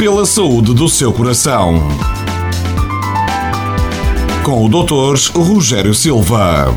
pela saúde do seu coração. Com o Dr. Rogério Silva.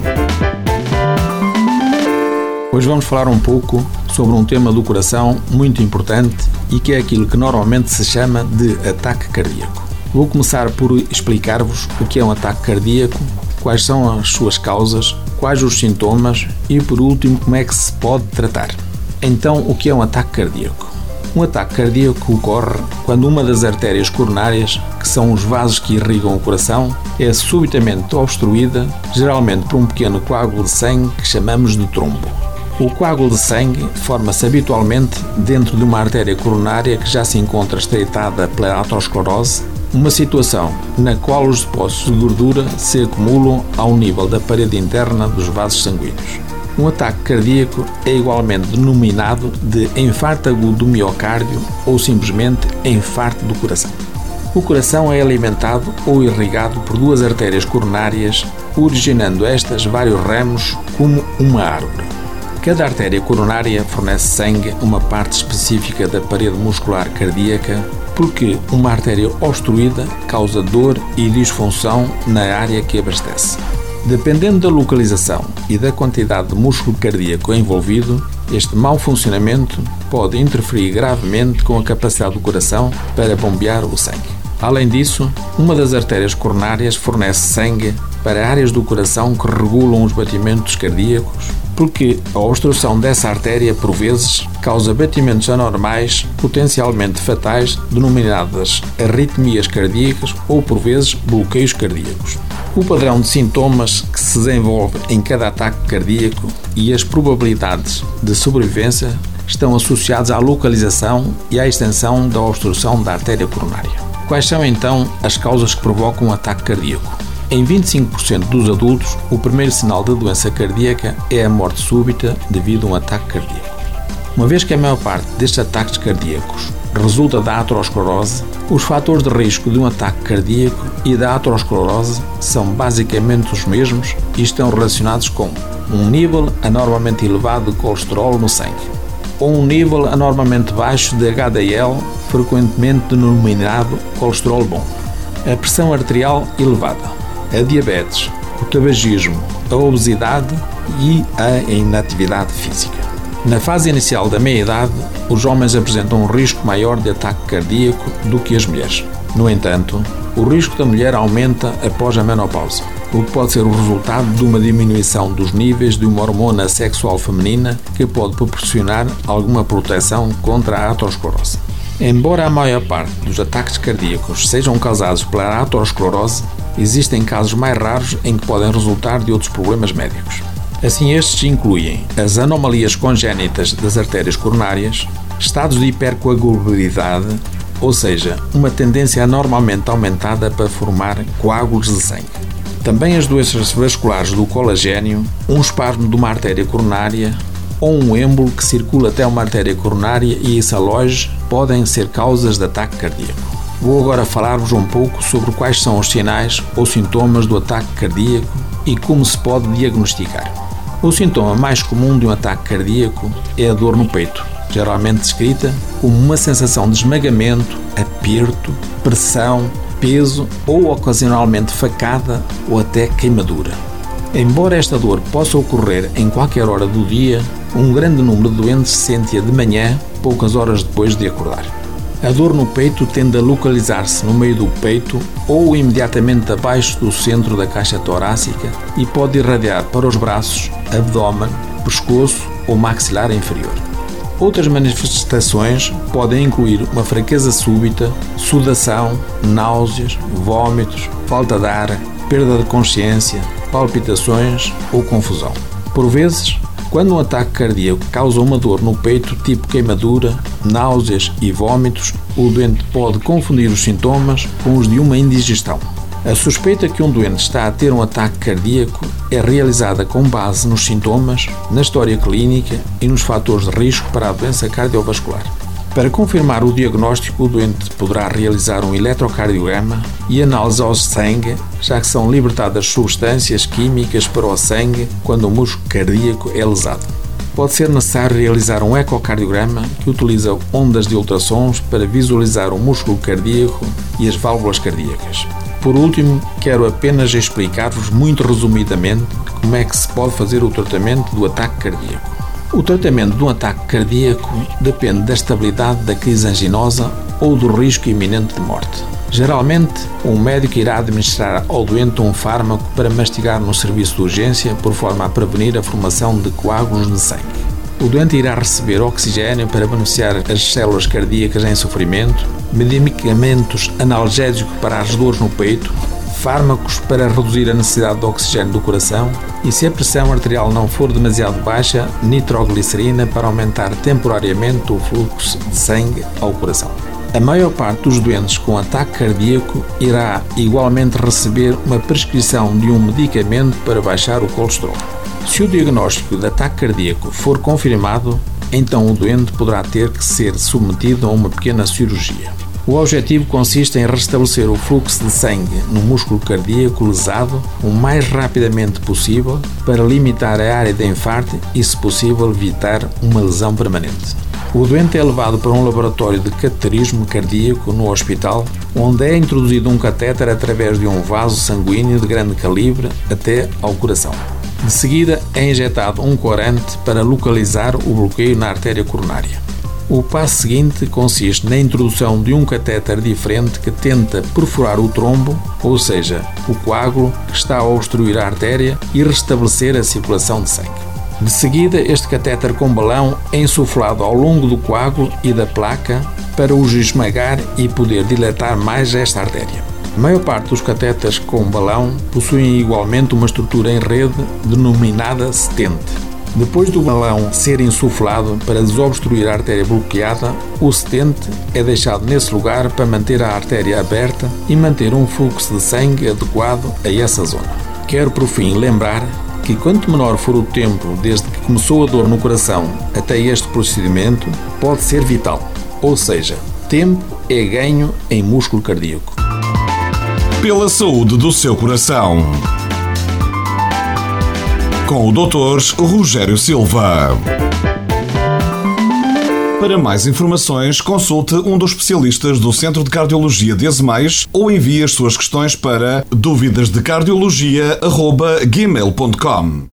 Hoje vamos falar um pouco sobre um tema do coração muito importante e que é aquilo que normalmente se chama de ataque cardíaco. Vou começar por explicar-vos o que é um ataque cardíaco, quais são as suas causas, quais os sintomas e, por último, como é que se pode tratar. Então, o que é um ataque cardíaco? Um ataque cardíaco ocorre quando uma das artérias coronárias, que são os vasos que irrigam o coração, é subitamente obstruída, geralmente por um pequeno coágulo de sangue que chamamos de trombo. O coágulo de sangue forma-se habitualmente dentro de uma artéria coronária que já se encontra estreitada pela aterosclerose, uma situação na qual os depósitos de gordura se acumulam ao nível da parede interna dos vasos sanguíneos. Um ataque cardíaco é igualmente denominado de infarto agudo do miocárdio ou simplesmente infarto do coração. O coração é alimentado ou irrigado por duas artérias coronárias, originando estas vários ramos como uma árvore. Cada artéria coronária fornece sangue a uma parte específica da parede muscular cardíaca, porque uma artéria obstruída causa dor e disfunção na área que abastece. Dependendo da localização e da quantidade de músculo cardíaco envolvido, este mau funcionamento pode interferir gravemente com a capacidade do coração para bombear o sangue. Além disso, uma das artérias coronárias fornece sangue para áreas do coração que regulam os batimentos cardíacos, porque a obstrução dessa artéria, por vezes, causa batimentos anormais potencialmente fatais, denominadas arritmias cardíacas ou, por vezes, bloqueios cardíacos. O padrão de sintomas que se desenvolve em cada ataque cardíaco e as probabilidades de sobrevivência estão associados à localização e à extensão da obstrução da artéria coronária. Quais são então as causas que provocam um ataque cardíaco? Em 25% dos adultos, o primeiro sinal da doença cardíaca é a morte súbita devido a um ataque cardíaco. Uma vez que a maior parte destes ataques cardíacos resulta da aterosclerose, os fatores de risco de um ataque cardíaco e da aterosclerose são basicamente os mesmos e estão relacionados com um nível anormalmente elevado de colesterol no sangue, ou um nível anormalmente baixo de HDL, frequentemente denominado colesterol bom, a pressão arterial elevada, a diabetes, o tabagismo, a obesidade e a inatividade física. Na fase inicial da meia-idade, os homens apresentam um risco maior de ataque cardíaco do que as mulheres. No entanto, o risco da mulher aumenta após a menopausa, o que pode ser o resultado de uma diminuição dos níveis de uma hormona sexual feminina que pode proporcionar alguma proteção contra a aterosclerose. Embora a maior parte dos ataques cardíacos sejam causados pela aterosclerose, existem casos mais raros em que podem resultar de outros problemas médicos. Assim, estes incluem as anomalias congénitas das artérias coronárias, estados de hipercoagulabilidade, ou seja, uma tendência anormalmente aumentada para formar coágulos de sangue. Também as doenças vasculares do colagênio, um espasmo de uma artéria coronária ou um êmbolo que circula até uma artéria coronária e isso aloje podem ser causas de ataque cardíaco. Vou agora falar-vos um pouco sobre quais são os sinais ou sintomas do ataque cardíaco e como se pode diagnosticar. O sintoma mais comum de um ataque cardíaco é a dor no peito, geralmente descrita como uma sensação de esmagamento, aperto, pressão, peso ou ocasionalmente facada ou até queimadura. Embora esta dor possa ocorrer em qualquer hora do dia, um grande número de doentes sente-a de manhã, poucas horas depois de acordar. A dor no peito tende a localizar-se no meio do peito ou imediatamente abaixo do centro da caixa torácica e pode irradiar para os braços, abdômen, pescoço ou maxilar inferior. Outras manifestações podem incluir uma fraqueza súbita, sudação, náuseas, vômitos, falta de ar, perda de consciência, palpitações ou confusão. Por vezes, quando um ataque cardíaco causa uma dor no peito, tipo queimadura, náuseas e vômitos, o doente pode confundir os sintomas com os de uma indigestão. A suspeita que um doente está a ter um ataque cardíaco é realizada com base nos sintomas, na história clínica e nos fatores de risco para a doença cardiovascular. Para confirmar o diagnóstico, o doente poderá realizar um eletrocardiograma e análise ao sangue, já que são libertadas substâncias químicas para o sangue quando o músculo cardíaco é lesado. pode ser necessário realizar um ecocardiograma que utiliza ondas de ultrassons para visualizar o músculo cardíaco e as válvulas cardíacas. Por último, quero apenas explicar-vos muito resumidamente como é que se pode fazer o tratamento do ataque cardíaco. O tratamento de um ataque cardíaco depende da estabilidade da crise anginosa ou do risco iminente de morte. Geralmente, um médico irá administrar ao doente um fármaco para mastigar no serviço de urgência, por forma a prevenir a formação de coágulos de sangue. O doente irá receber oxigênio para beneficiar as células cardíacas em sofrimento, medicamentos analgésicos para as dores no peito, fármacos para reduzir a necessidade de oxigênio do coração e, se a pressão arterial não for demasiado baixa, nitroglicerina para aumentar temporariamente o fluxo de sangue ao coração. A maior parte dos doentes com ataque cardíaco irá igualmente receber uma prescrição de um medicamento para baixar o colesterol. Se o diagnóstico de ataque cardíaco for confirmado, então o doente poderá ter que ser submetido a uma pequena cirurgia. O objetivo consiste em restabelecer o fluxo de sangue no músculo cardíaco lesado o mais rapidamente possível para limitar a área de infarto e, se possível, evitar uma lesão permanente. O doente é levado para um laboratório de cateterismo cardíaco no hospital, onde é introduzido um catéter através de um vaso sanguíneo de grande calibre até ao coração. De seguida, é injetado um corante para localizar o bloqueio na artéria coronária. O passo seguinte consiste na introdução de um catéter diferente que tenta perfurar o trombo, ou seja, o coágulo que está a obstruir a artéria, e restabelecer a circulação de sangue. De seguida, este catéter com balão é insuflado ao longo do coágulo e da placa para os esmagar e poder dilatar mais esta artéria. A maior parte dos catéteres com balão possuem igualmente uma estrutura em rede denominada setente. Depois do balão ser insuflado para desobstruir a artéria bloqueada, o setente é deixado nesse lugar para manter a artéria aberta e manter um fluxo de sangue adequado a essa zona. Quero, por fim, lembrar que quanto menor for o tempo desde que começou a dor no coração até este procedimento, pode ser vital. Ou seja, tempo é ganho em músculo cardíaco. Pela saúde do seu coração. Com o Dr. Rogério Silva. Para mais informações, consulte um dos especialistas do Centro de Cardiologia de Azemais ou envie as suas questões para dúvidasdecardiologia.gmail.com